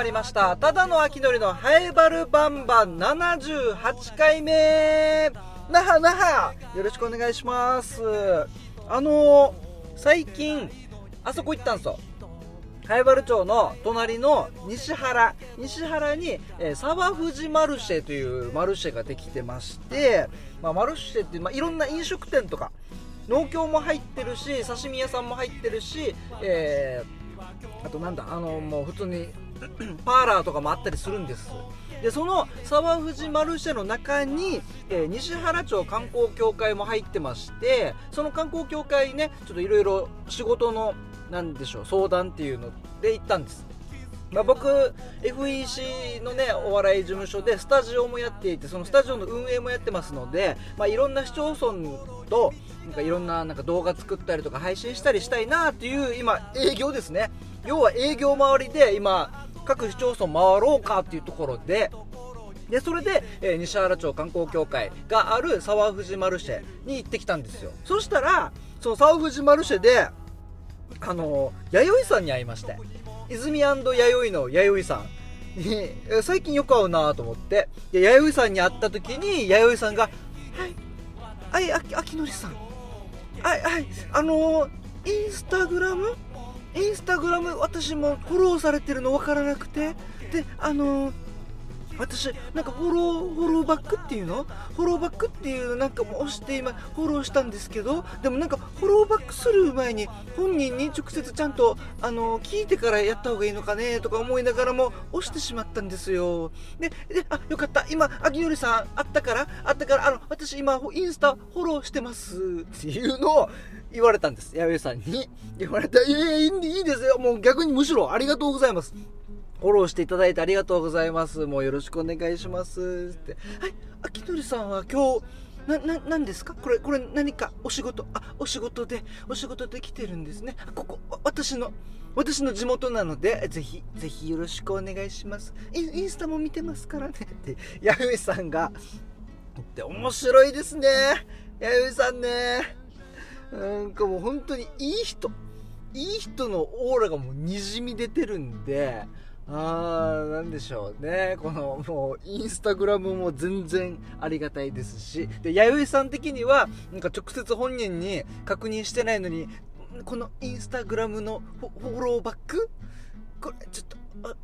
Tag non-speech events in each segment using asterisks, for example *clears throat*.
まりました。ただの秋のりのハエバルバンバン78回目。那覇那覇よろしくお願いします。あのー、最近あそこ行ったんですよ。貝原町の隣の西原。西原に、えー、沢藤マルシェというマルシェができてまして、まあ、マルシェって、まあ、いろんな飲食店とか農協も入ってるし刺身屋さんも入ってるし、えー、あとなんだあのもう普通に *clears throat* パーラーとかもあったりするんです。でその沢藤マルシェの中に、えー、西原町観光協会も入ってましてその観光協会ねちょっといろいろ仕事のなんでしょう相談っていうので行ったんです。まあ、僕 FEC のねお笑い事務所でスタジオもやっていてそのスタジオの運営もやってますので、まあ、いろんな市町村となんかいろんななんか動画作ったりとか配信したりしたいなっていう今営業ですね。要は営業周りで今各市町村回ろうかっていうところででそれで、えー、西原町観光協会がある沢藤マルシェに行ってきたんですよ。そしたらその沢藤マルシェであの弥生さんに会いまして泉弥生の弥生さんに最近よく会うなと思って弥生さんに会った時に弥生さんが「はいはいあきのりさん。はいはいあのインスタグラムインスタグラム私もフォローされてるの分からなくてであの私なんかフォローフォローバックっていうの？フォローバックっていうなんかも押して今フォローしたんですけどでもなんかフォローバックする前に本人に直接ちゃんとあの聞いてからやった方がいいのかねとか思いながらも押してしまったんですよでであよかった今秋よさんあったからあったからあの私今インスタフォローしてますっていうのを言われたんです。弥生さんに。言われた。いやい、いいですよ。もう逆にむしろありがとうございます。フォローしていただいてありがとうございます。もうよろしくお願いします。って。はい、秋鳥さんは今日、な、な、何ですか？これ、これ何か？お仕事、あ、お仕事で、お仕事できてるんですね。ここ、私の、私の地元なので、ぜひ、ぜひよろしくお願いします。インスタも見てますからね。って、弥生さんが、って面白いですね。弥生さんね。なんかもう本当にいい人。いい人のオーラがもうにじみ出てるんで、あー、なんでしょうね。この、もう、インスタグラムも全然ありがたいですし、で、弥生さん的には、なんか直接本人に確認してないのに、このインスタグラムのフォローバックこれ、ちょっと、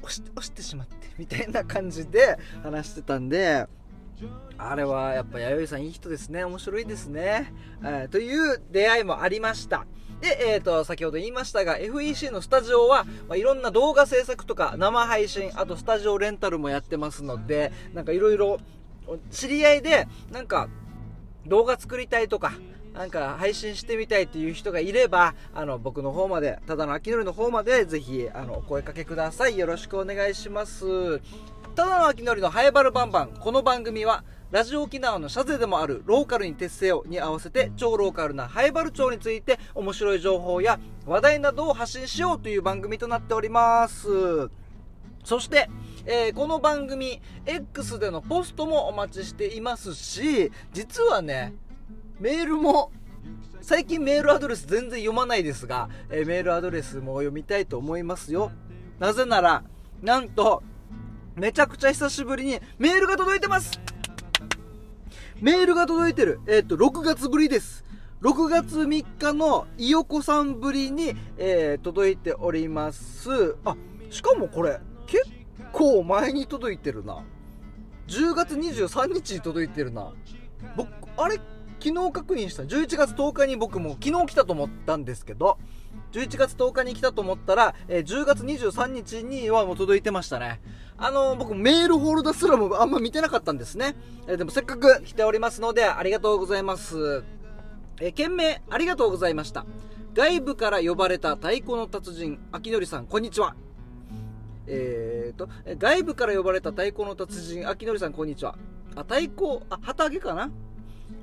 押して、押してしまって、みたいな感じで話してたんで、あれはやっぱ弥生さんいい人ですね。面白いですね。えー、という出会いもありました。で、えっ、ー、と、先ほど言いましたが、FEC のスタジオは、まあ、いろんな動画制作とか、生配信、あとスタジオレンタルもやってますので、なんかいろいろ、知り合いで、なんか、動画作りたいとか、なんか配信してみたいっていう人がいれば、あの、僕の方まで、ただの秋のりの方まで、ぜひ、あの、お声かけください。よろしくお願いします。ただの秋のりのハエバルバンバン。この番組は、ラジオ沖縄のシャゼでもあるローカルに徹せよに合わせて超ローカルなハエバル町について面白い情報や話題などを発信しようという番組となっております。そして、えー、この番組 X でのポストもお待ちしていますし、実はね、メールも最近メールアドレス全然読まないですが、えー、メールアドレスも読みたいと思いますよ。なぜなら、なんと、めちゃくちゃ久しぶりにメールが届いてますメールが届いてる。えっ、ー、と、6月ぶりです。6月3日のいよこさんぶりに、えー、届いております。あ、しかもこれ、結構前に届いてるな。10月23日に届いてるな。僕、あれ昨日確認した。11月10日に僕も昨日来たと思ったんですけど、11月10日に来たと思ったら、えー、10月23日にはもう届いてましたね。あの、僕メールホールドすらもあんま見てなかったんですね。えー、でもせっかく来ておりますので、ありがとうございます。えー、件名、ありがとうございました。外部から呼ばれた太鼓の達人、秋のりさん、こんにちは。えーと、外部から呼ばれた太鼓の達人、秋のりさん、こんにちは。あ、太鼓、あ、旗揚げかな？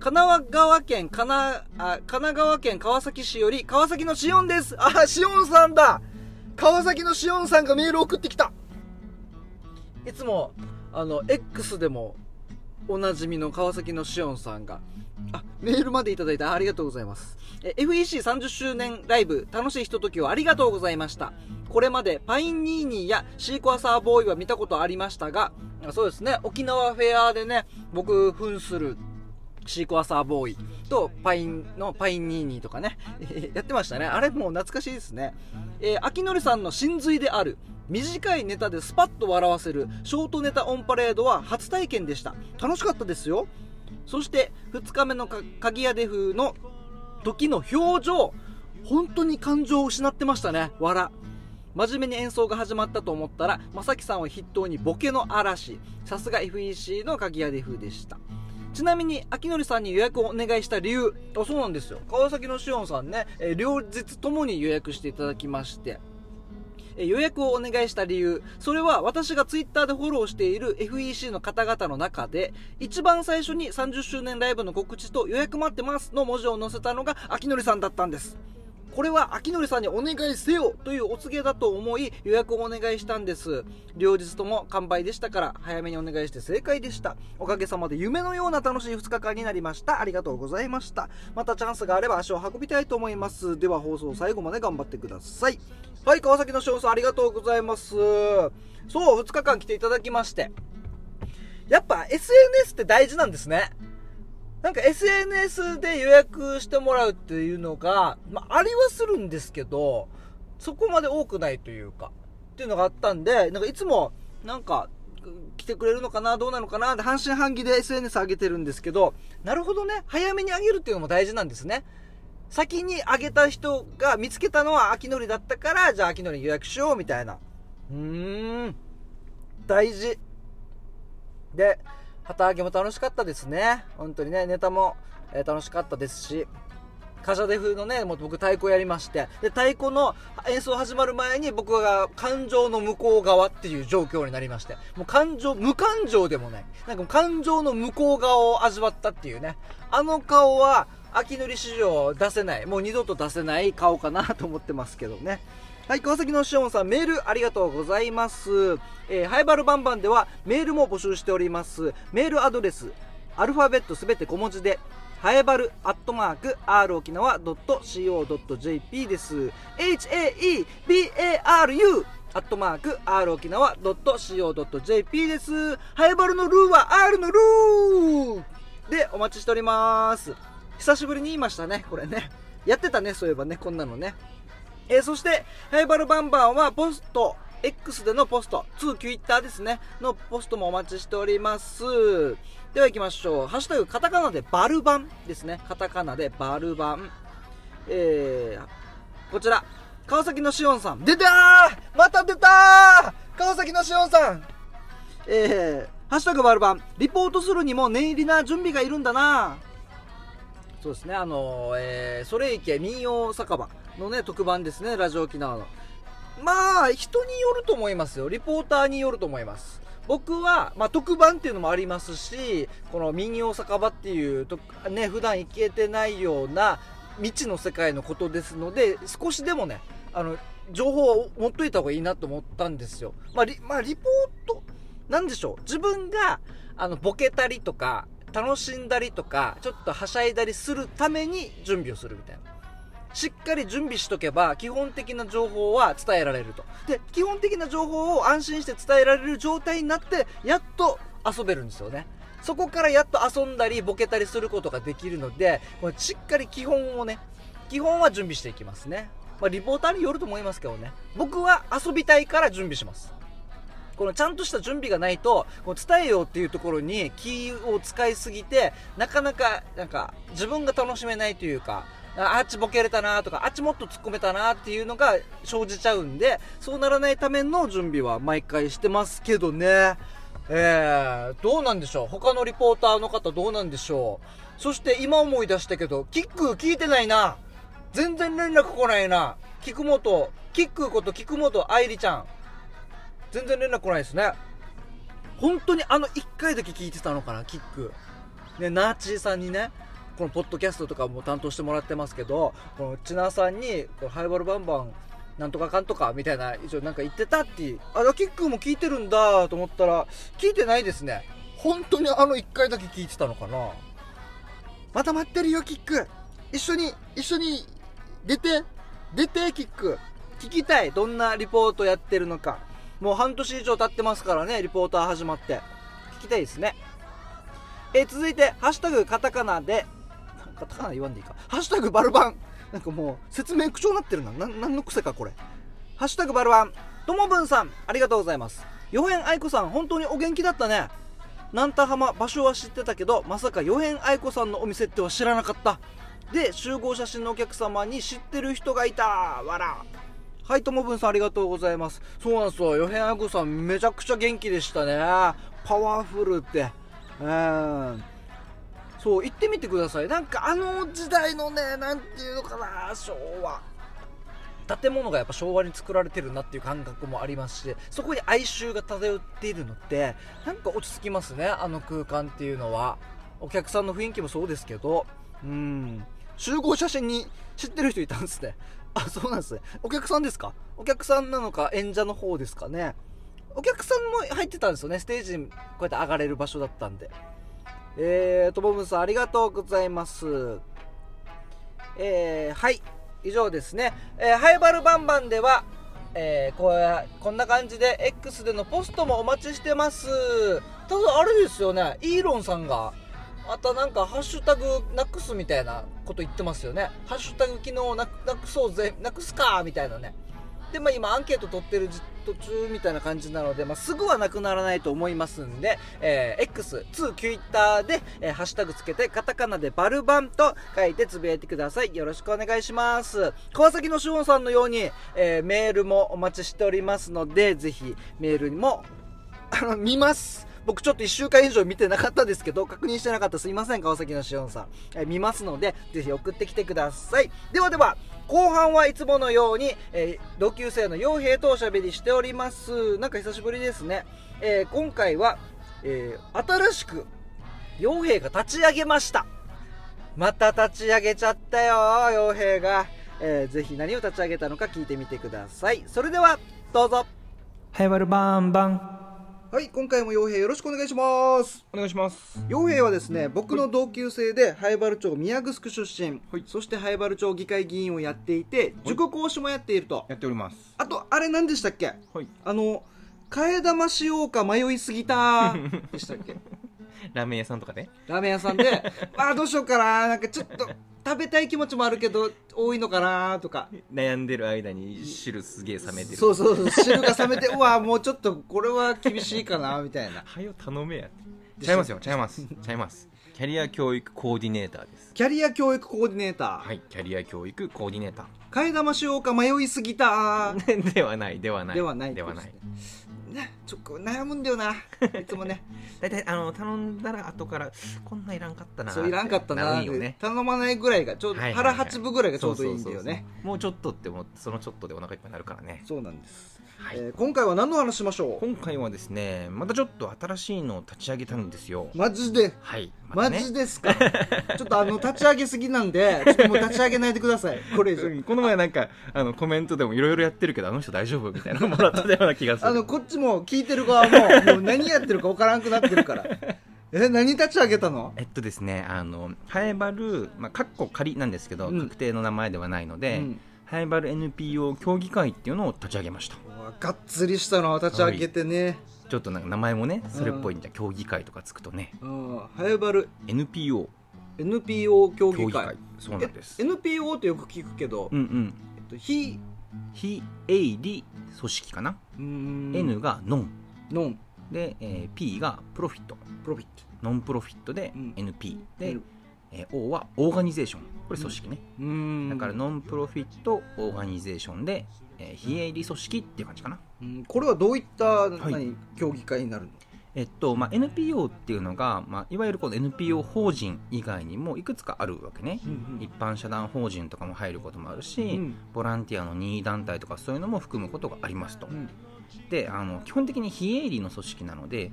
神奈川県、神奈、あ、神奈川県川崎市より、川崎のしおんです。あ、しおんさんだ川崎のしおんさんがメール送ってきたいつも、あの、X でも、おなじみの川崎のしおんさんが、あ、メールまでいただいてありがとうございます。FEC30 周年ライブ、楽しいひとときをありがとうございました。これまでパインニーニーやシークワーサーボーイは見たことありましたが、そうですね、沖縄フェアでね、僕、扮するシークワーサーボーイとパインのパインニーニーとかね、*laughs* やってましたね。あれもう懐かしいですね。えー、秋のりさんの真髄である短いネタでスパッと笑わせるショートネタオンパレードは初体験でした。楽しかったですよ。そして2日目の鍵屋デフの時の表情本当に感情を失ってましたね笑真面目に演奏が始まったと思ったら正樹さんを筆頭にボケの嵐さすが FEC の鍵屋デフでしたちなみに秋典さんに予約をお願いした理由あそうなんですよ川崎のしおんさんね、え両日ともに予約していただきまして予約をお願いした理由、それは私がツイッターでフォローしている FEC の方々の中で、一番最初に30周年ライブの告知と予約待ってますの文字を載せたのが秋典さんだったんです。これは秋典さんにお願いせよというお告げだと思い予約をお願いしたんです。両日とも完売でしたから早めにお願いして正解でした。おかげさまで夢のような楽しい2日間になりました。ありがとうございました。またチャンスがあれば足を運びたいと思います。では放送最後まで頑張ってください。はい川崎の翔さんありがとうございます。そう2日間来ていただきまして。やっぱ SNS って大事なんですね。なんか SNS で予約してもらうっていうのが、まあ、ありはするんですけど、そこまで多くないというか、っていうのがあったんで、なんかいつも、なんか、来てくれるのかなどうなのかなって半信半疑で SNS 上げてるんですけど、なるほどね、早めに上げるっていうのも大事なんですね。先に上げた人が見つけたのは秋のりだったから、じゃあ秋のり予約しようみたいな。うーん。大事。で、旗揚げも楽しかったですね。本当にね、ネタも、えー、楽しかったですし、カジャデ風のね、もう僕太鼓やりまして、で、太鼓の演奏始まる前に僕が感情の向こう側っていう状況になりまして、もう感情、無感情でもない。なんか感情の向こう側を味わったっていうね。あの顔は、秋塗り史上出せない。もう二度と出せない顔かなと思ってますけどね。はい、川崎のしおんさん、メールありがとうございます。えー、ハイバルバンバンではメールも募集しております。メールアドレス、アルファベットすべて小文字で、ハエバルアットマーク r 沖縄 .co.jp です。h-a-e-b-a-r-u アットマーク r 沖縄 .co.jp です。ハエバルのルーは r のルーでお待ちしております。久しぶりに言いましたね、これね。やってたね、そういえばね、こんなのね。えー、そして、ハイバルバンバンはポスト、X でのポスト、2 Twitter ですね、のポストもお待ちしております。では行きましょう。ハッシュタグ、カタカナでバルバンですね。カタカナでバルバン。えー、こちら、川崎のしおんさん。出たーまた出たー川崎のしおんさんえー、ハッシュタグバルバン。リポートするにも念入りな準備がいるんだなそうですね、あのー、えー、それ池民謡酒場。のね、特番ですね、ラジオ沖縄の。まあ、人によると思いますよ。リポーターによると思います。僕は、まあ、特番っていうのもありますし、この民謡酒場っていうと、ね、普段行けてないような未知の世界のことですので、少しでもね、あの、情報を持っといた方がいいなと思ったんですよ。まあ、リ、まあ、リポート、なんでしょう。自分が、あの、ボケたりとか、楽しんだりとか、ちょっとはしゃいだりするために準備をするみたいな。しっかり準備しとけば、基本的な情報は伝えられると。で、基本的な情報を安心して伝えられる状態になって、やっと遊べるんですよね。そこからやっと遊んだり、ボケたりすることができるので、これしっかり基本をね、基本は準備していきますね。まあ、リポーターによると思いますけどね。僕は遊びたいから準備します。このちゃんとした準備がないと、この伝えようっていうところに気を使いすぎて、なかなか、なんか、自分が楽しめないというか、あっちボケれたなとか、あっちもっと突っ込めたなっていうのが生じちゃうんで、そうならないための準備は毎回してますけどね。えー、どうなんでしょう？他のリポーターの方どうなんでしょう？そして今思い出したけど、キック聞いてないな。全然連絡来ないな。菊本、キックこと菊本愛理ちゃん。全然連絡来ないですね。本当にあの1回だけ聞いてたのかな、キック。ね、ナーチーさんにね、このポッドキャストとかも担当してもらってますけどこのチナさんにこのハイバルバンバンなんとかかんとかみたいな一応なんか言ってたってあキックも聞いてるんだと思ったら聞いてないですね。本当にあの1回だけ聞いてたのかな。また待ってるよキック。一緒に一緒に出て出てキック。聞きたい。どんなリポートやってるのか。もう半年以上経ってますからねリポーター始まって。聞きたいですね。え続いて「ハッシュタグカタカナ」でカタカナ言わんでいいか「ハッシュタグバルバン」なんかもう説明口調になってるな。な何の癖かこれ「ハッシュタグバルバン」ともぶんさんありがとうございます。ヨヘン愛子さん本当にお元気だったね。南田浜場所は知ってたけどまさかヨヘン愛子さんのお店っては知らなかった。で集合写真のお客様に知ってる人がいた。わらはいともぶんさんありがとうございます。そうなんですよ。ヨヘン愛子さんめちゃくちゃ元気でしたね。パワフルって。うん。そう行ってみてください。なんかあの時代のねなんていうのかな昭和。建物がやっぱ昭和に作られてるなっていう感覚もありますしそこに哀愁が漂っているのってなんか落ち着きますねあの空間っていうのは。お客さんの雰囲気もそうですけど。うん。集合写真に知ってる人いたんですね。あそうなんですね。お客さんですか？お客さんなのか演者の方ですかね。お客さんも入ってたんですよね。ステージにこうやって上がれる場所だったんで。えーともぶんさんありがとうございます。えー、はい。以上ですね、えー、ハイバルバンバンでは、えー、こうこんな感じで X でのポストもお待ちしてます。ただあれですよね。イーロンさんがまたなんかハッシュタグなくすみたいなこと言ってますよね。ハッシュタグ機能なくなくそうぜなくすかみたいなね。でまあ今アンケート取ってる途中みたいな感じなので、まあ、すぐはなくならないと思いますんで、えー、X、2、Twitter で、えー、ハッシュタグつけて、カタカナでバルバンと書いてつぶやいてください。よろしくお願いします。川崎のしおんさんのように、えー、メールもお待ちしておりますので、ぜひメールにも、あの、見ます。僕ちょっと1週間以上見てなかったですけど、確認してなかったすいません、川崎のしおんさん。え見ますので、ぜひ送ってきてください。ではでは、後半はいつものように、えー同級生の傭兵とおしゃべりしております。なんか久しぶりですね。えー今回は、えー新しく、傭兵が立ち上げました。また立ち上げちゃったよ、傭兵が。えーぜひ何を立ち上げたのか聞いてみてください。それでは、どうぞ。ハイバルバンバンはい、今回も傭兵よろしくお願いします。お願いします。傭兵はですね僕の同級生で灰原町宮城出身、はい。そして灰原町議会議員をやっていて塾講師もやっていると、やっております。あとあれ何でしたっけ？はい。あの替え玉しようか迷いすぎた *laughs* でしたっけ？*laughs* ラーメン屋さんとかね。ラーメン屋さんで *laughs* あーどうしようかななんかちょっと食べたい気持ちもあるけど多いのかなとか。悩んでる間に汁すげえ冷めてる。そうそうそう汁が冷めてうわもうちょっとこれは厳しいかなみたいな。はよ頼めや。ちゃいますよちゃいます。ちゃいます。キャリア教育コーディネーターです。キャリア教育コーディネーター、はいキャリア教育コーディネータ替え玉しようか迷いすぎた。ーではないではない。ではないではないちょっと悩むんだよないつもね。*laughs* 大体あの頼んだら後からこんないらんかったなそういらんかったななるんよね。頼まないぐらいがちょうど腹八分ぐらいがちょうどいいんだよね。もうちょっとってもそのちょっとでお腹いっぱいになるからね。そうなんです、はい。えー今回は何の話しましょう？今回はですねまたちょっと新しいのを立ち上げたんですよ。マジで？はい。マたね。ジですか？*laughs* ちょっとあの立ち上げすぎなんでちょっともう立ち上げないでください。*laughs* これ以上うんこの前なんかあのコメントでもいろいろやってるけどあの人大丈夫？みたいなのもらったような気がする。あのこっちも聞いてる側ももう何やってるか分からんくなってるから。*laughs* え何立ち上げたの？えっとですねあのハエバルまあカッコ仮なんですけど、うん。確定の名前ではないので、うん。ハエバル NPO 協議会っていうのを立ち上げました。うわがっつりしたのを立ち上げてね、ちょっとなんか名前もねそれっぽいんじゃ協議会とかつくとね。うん、ハエバル。NPO NPO 協議会。協議会。そうなんです。え NPO ってよく聞くけど、うんうん。えっと、非非営利組織かな、N がノン。ノン。で、えー P がプロフィット。プロフィット。ノンプロフィットでうん。NP、で、えー O はオーガニゼーション。これ組織ね、うーん。だからノンプロフィットオーガニゼーションで、えー非営利組織っていう感じかな。うん。これはどういった、い。何協議会になるの？えっとまあ、NPO っていうのが、まあ、いわゆるこの NPO 法人以外にもいくつかあるわけね、一般社団法人とかも入ることもあるし、うんボランティアの任意団体とかそういうのも含むことがありますと、うん。であの基本的に非営利の組織なので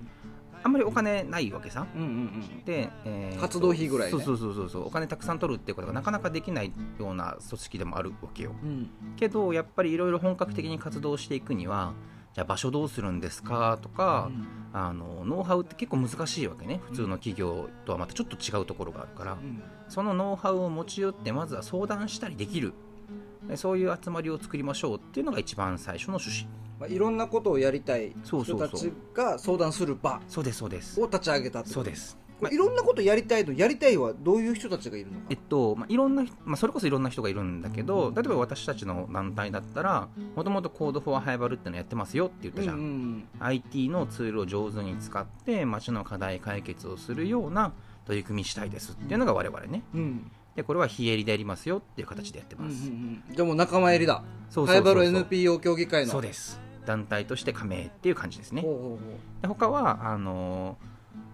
あんまりお金ないわけさ。うんうんうんで、えー活動費ぐらいね。そうそうそうそうそう。お金たくさん取るっていうことがなかなかできないような組織でもあるわけよ。うん。けどやっぱりいろいろ本格的に活動していくにはじゃあ場所どうするんですか？とか、あのノウハウって結構難しいわけね。普通の企業とはまたちょっと違うところがあるから、うん。そのノウハウを持ち寄ってまずは相談したりできる。でそういう集まりを作りましょうっていうのが一番最初の趣旨。まあ、いろんなことをやりたい人たちが相談する場そうですそうです。を立ち上げたそうですこれいろんなことやりたいとやりたいはどういう人たちがいるのか。えっとまあ、いろんな、まあ、それこそいろんな人がいるんだけど例えば私たちの団体だったらもともとコードフォアハイバルってのやってますよって言ったじゃん、うん IT のツールを上手に使って街の課題解決をするような取り組みしたいですっていうのが我々ね。うん。うんでこれは非営利でやりますよっていう形でやってうんうんうます、ん。じゃあもう仲間入りだ。ハイバル NPO 協議会の。そうです。団体として加盟っていう感じですね。ほうほうほで他はあの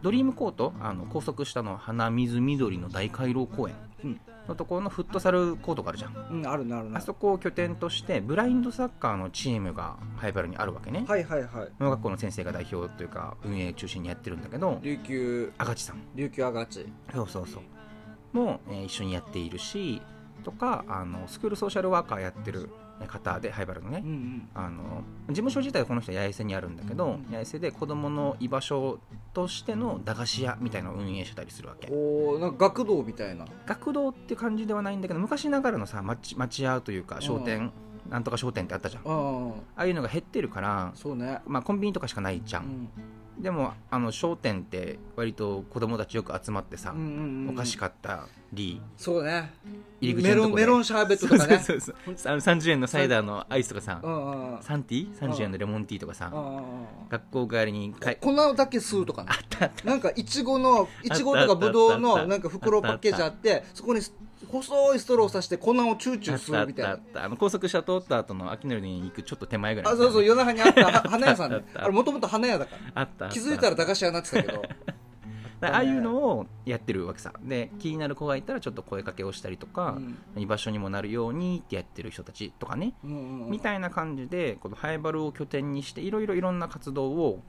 ドリームコートあの拘束したの花水緑の大回廊公園うん。のところのフットサルコートがあるじゃん。ううんあるなあるな。あそこを拠点としてブラインドサッカーのチームがハイバルにあるわけね。はいはいはい。農学校の先生が代表というか運営中心にやってるんだけど琉球。赤地さん。琉球アガチ。そうそうそう。も、えー一緒にやっているしとかあのスクールソーシャルワーカーやってる方でハイバルのね、うんうん。あの事務所自体はこの人は八重洲にあるんだけど、うん八重洲で子どもの居場所としての駄菓子屋みたいなのを運営してたりするわけ。おーなんか学童みたいな。学童って感じではないんだけど昔ながらのさ町町屋というか商店、なんとか商店ってあったじゃん。ああいうのが減ってるから、そうね。まあ、コンビニとかしかないじゃ、うんんでもあの商店って割と子供たちよく集まってさ、うんうんうん。お菓子買ったりそうね。入り口メロンメロンシャーベットとかね。そうそうそう。あの30円のサイダーのアイスとかさうんうんうん。サンティ？ー30円のレモンティーとかさ学校帰りに粉だけ吸うとかね。あったあった。なんかいちごのいちごとかぶどうのなんか袋パッケージあってそこに細いストローをさして粉をチューチューあったあったあ吸うみたいなった。あの高速車通った後の秋のりに行くちょっと手前ぐらいあそうそう夜中にあった。は *laughs* 花屋さんであれもともと花屋だから。あった気づいたら駄菓子屋になってたけど。*laughs* ああいうのをやってるわけさ。で気になる子がいたらちょっと声かけをしたりとか、居場所にもなるようにってやってる人たちとかね、うんうんうん。みたいな感じでこのハイバルを拠点にしていろいろいろんな活動を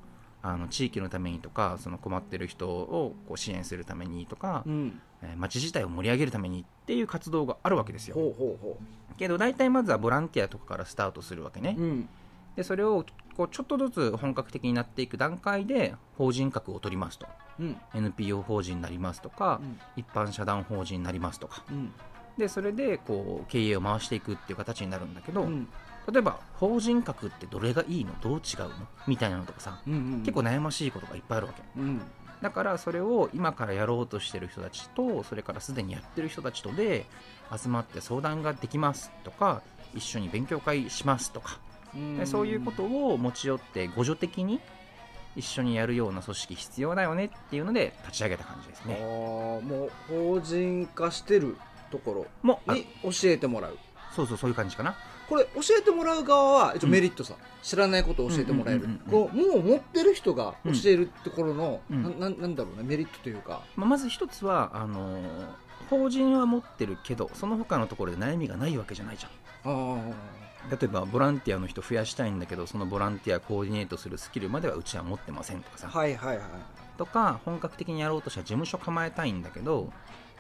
あの地域のためにとかその困ってる人をこう支援するためにとか、うん。えー街自体を盛り上げるためにっていう活動があるわけですよ。ほうほうほけど大体まずはボランティアとかからスタートするわけね、ううん。でそれをこうちょっとずつ本格的になっていく段階で法人格を取りますと。うん。NPO 法人になりますとか、うん。一般社団法人になりますとか。うん。でそれでこう経営を回していくっていう形になるんだけど、うん例えば法人格ってどれがいいの？どう違うの？みたいなのとかさ、うんうん結構悩ましいことがいっぱいあるわけ。うん。だからそれを今からやろうとしてる人たちとそれからすでにやってる人たちとで集まって相談ができますとか一緒に勉強会しますとか。でそういうことを持ち寄って互助的に一緒にやるような組織必要だよねっていうので立ち上げた感じですあねーもう法人化してるところ。に教えてもらう。そうそうそういう感じかなこれ教えてもらう側は一応メリットさ、知らないことを教えてもらえる。うんうんうんこうもう持ってる人が教えるところの、うん。なななんだろうねメリットというか。まあまず一つはあのー法人は持ってるけどその他のところで悩みがないわけじゃないじゃん。あ例えばボランティアの人増やしたいんだけどそのボランティアコーディネートするスキルまではうちは持ってませんとかさ、あはいはいはい。とか本格的にやろうとしたら事務所構えたいんだけど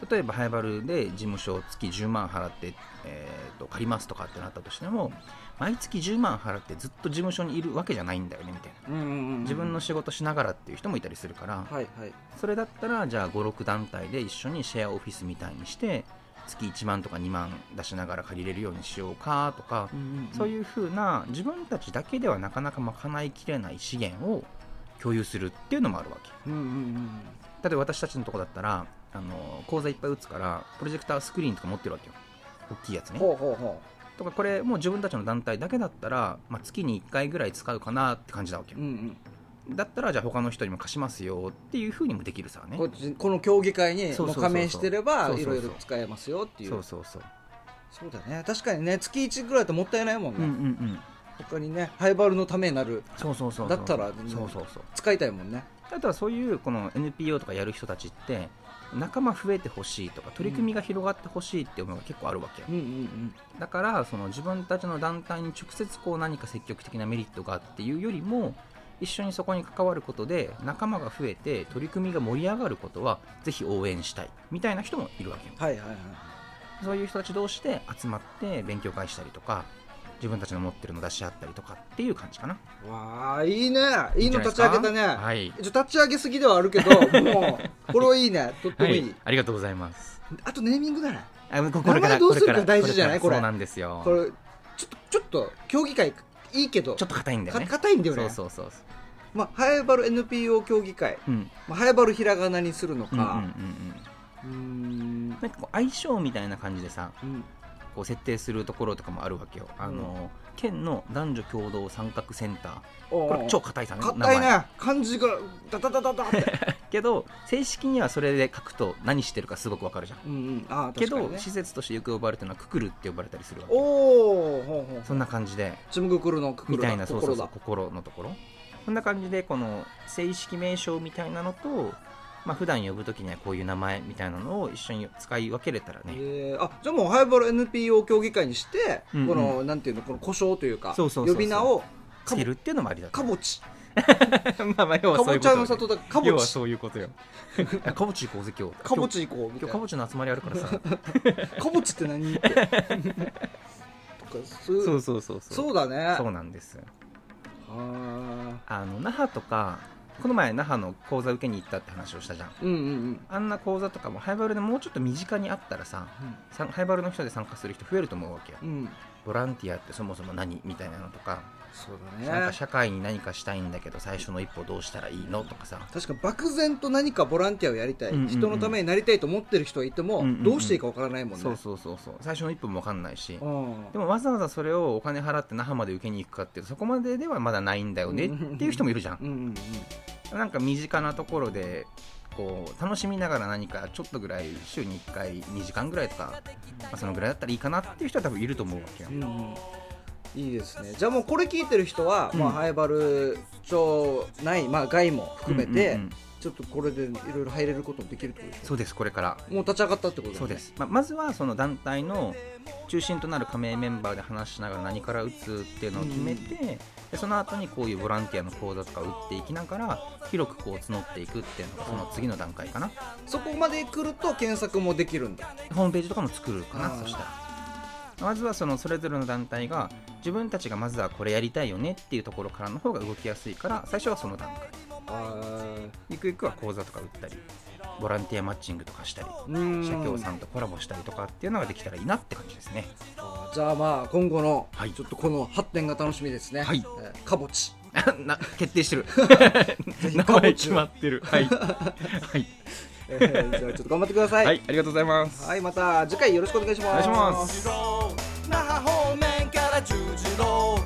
例えばハイバルで事務所を月10万払って、えー、と借りますとかってなったとしても毎月10万払ってずっと事務所にいるわけじゃないんだよねみたいな。うんうんうん自分の仕事しながらっていう人もいたりするから、はいはい。それだったらじゃあ56団体で一緒にシェアオフィスみたいにして月1万とか2万出しながら借りれるようにしようかとか、そうういう風な自分たちだけではなかなか賄いきれない資源を共有するっていうのもあるわけ。んうんうん。例えば私たちのとこだったらあの講座いっぱい打つからプロジェクタースクリーンとか持ってるわけよ。大きいやつね。ほうほうほとかこれもう自分たちの団体だけだったら、まあ、月に1回ぐらい使うかなって感じなわけよ。う、うんうん。だったらじゃあ他の人にも貸しますよっていう風にもできるさね。こっちこの協議会に加盟してればいろいろ使えますよっていう。そうそうそう。そうだね。確かにね月1ぐらいだともったいないもんね、うんうんうん。他にねハイバルのためになる。そうそうそうそう。だったらそうそうそう。使いたいもんねあとはそういうこの NPO とかやる人たちって仲間増えてほしいとか取り組みが広がってほしいっていうのが結構あるわけよ、うんうんだからその自分たちの団体に直接こう何か積極的なメリットがっていうよりも一緒にそこに関わることで仲間が増えて取り組みが盛り上がることはぜひ応援したいみたいな人もいるわけよ。はいはいはい。そういう人たち同士で集まって勉強会したりとか自分たちの持ってるの出し合ったりとかっていう感じかな。わあいいね。いいの立ち上げたね。はい。一応立ち上げすぎではあるけど *laughs* もうこれはいいね。とってもいい、はい、ありがとうございます。あとネーミングだね。あこ名前どうするかこれ大事じゃない？これこれ。からそうなんですよ。これちょっとちょっと競技会いいけど。ちょっと硬いんだよかね硬いんだよね。そうそうそうまあ、ハエバル NPO 協議会、うん。まあ、ハエバルひらがなにするのうんうんうんかうん。うーん。なんかこう相性みたいな感じでさうんこう設定するところとかもあるわけよ。あの、県の男女共同参画センター。これ超硬いさね硬いね。漢字がダダダダダって。*laughs* けど正式にはそれで書くと何してるかすごくわかるじゃん。うんうん。あーけど、施設としてよく呼ばれてるのはククルって呼ばれたりするわけ。おおそんな感じで。チムグクルのククルだ。みたいなそうそうそう心のところ。こんな感じでこの正式名称みたいなのとまあ普段呼ぶときにはこういう名前みたいなのを一緒に使い分けれたらね。えー、あじゃあもうハイバル NPO 協議会にして、うんうん。このなんていうのこの故障というか呼び名をつけるっていうのもありだと。かぼち。*laughs* まあまあ要はかぼちゃそういうことよ。の里だかぼ要はちそういうことよ。かぼち *laughs* 行こうぜ今日。かぼち行こうみたいな。今日かぼちの集まりあるからさ。*laughs* かぼちって何？ってとかそうそうそうそう。そうだね。そうなんです。ああの那覇とかこの前那覇の講座受けに行ったって話をしたじゃん。ーうんうんうん。あんな講座とかもハイバルでもうちょっと身近にあったらささんハイバルの人で参加する人増えると思うわけよ。うん。ボランティアってそもそも何みたいなのとか、そうなんかだね社会に何かしたいんだけど最初の一歩どうしたらいいのとかさ。確か漠然と何かボランティアをやりたい、うんうんうん。人のためになりたいと思ってる人がいても、うんうんうんどうしていいかわからないもんね。そうそうそうそう。最初の一歩も分かんないし。うん。でもわざわざそれをお金払って那覇まで受けに行くかっていうとそこまでではまだないんだよねっていう人もいるじゃん。うんうんうん。なんか身近なところでこう楽しみながら何かちょっとぐらい週に1回2時間ぐらいとか、まあ、そのぐらいだったらいいかなっていう人は多分いると思うわけよ、うんうんいいですね。じゃあもうこれ聞いてる人は、うん。まあ、ハイバル町内、まあ、外も含めて、うんうんうん。ちょっとこれでいろいろ入れることもできるってことそうですこれから。もう立ち上がったってことだね。そうです、まあ、まずはその団体の中心となる加盟メンバーで話しながら何から打つっていうのを決めて、でその後にこういうボランティアの講座とか打っていきながら広くこう募っていくっていうのがその次の段階かな。そこまで来ると検索もできるんだ。ホームページとかも作るかなそしたらまずはそのそれぞれの団体が自分たちがまずはこれやりたいよねっていうところからの方が動きやすいから最初はその段階。あゆくゆくは講座とか打ったりボランティアマッチングとかしたりうん。社協さんとコラボしたりとかっていうのができたらいいなって感じですね。じゃあまあ今後のはい。ちょっとこの発展が楽しみですね、はい。えーかぼちな決定してる。*laughs* ひ名前決まってる。はい、*laughs* はいえ *laughs* ーじゃあちょっと頑張ってください。はい、ありがとうございます。はい、また次回よろしくお願いします。お願いします。那覇方面から十字路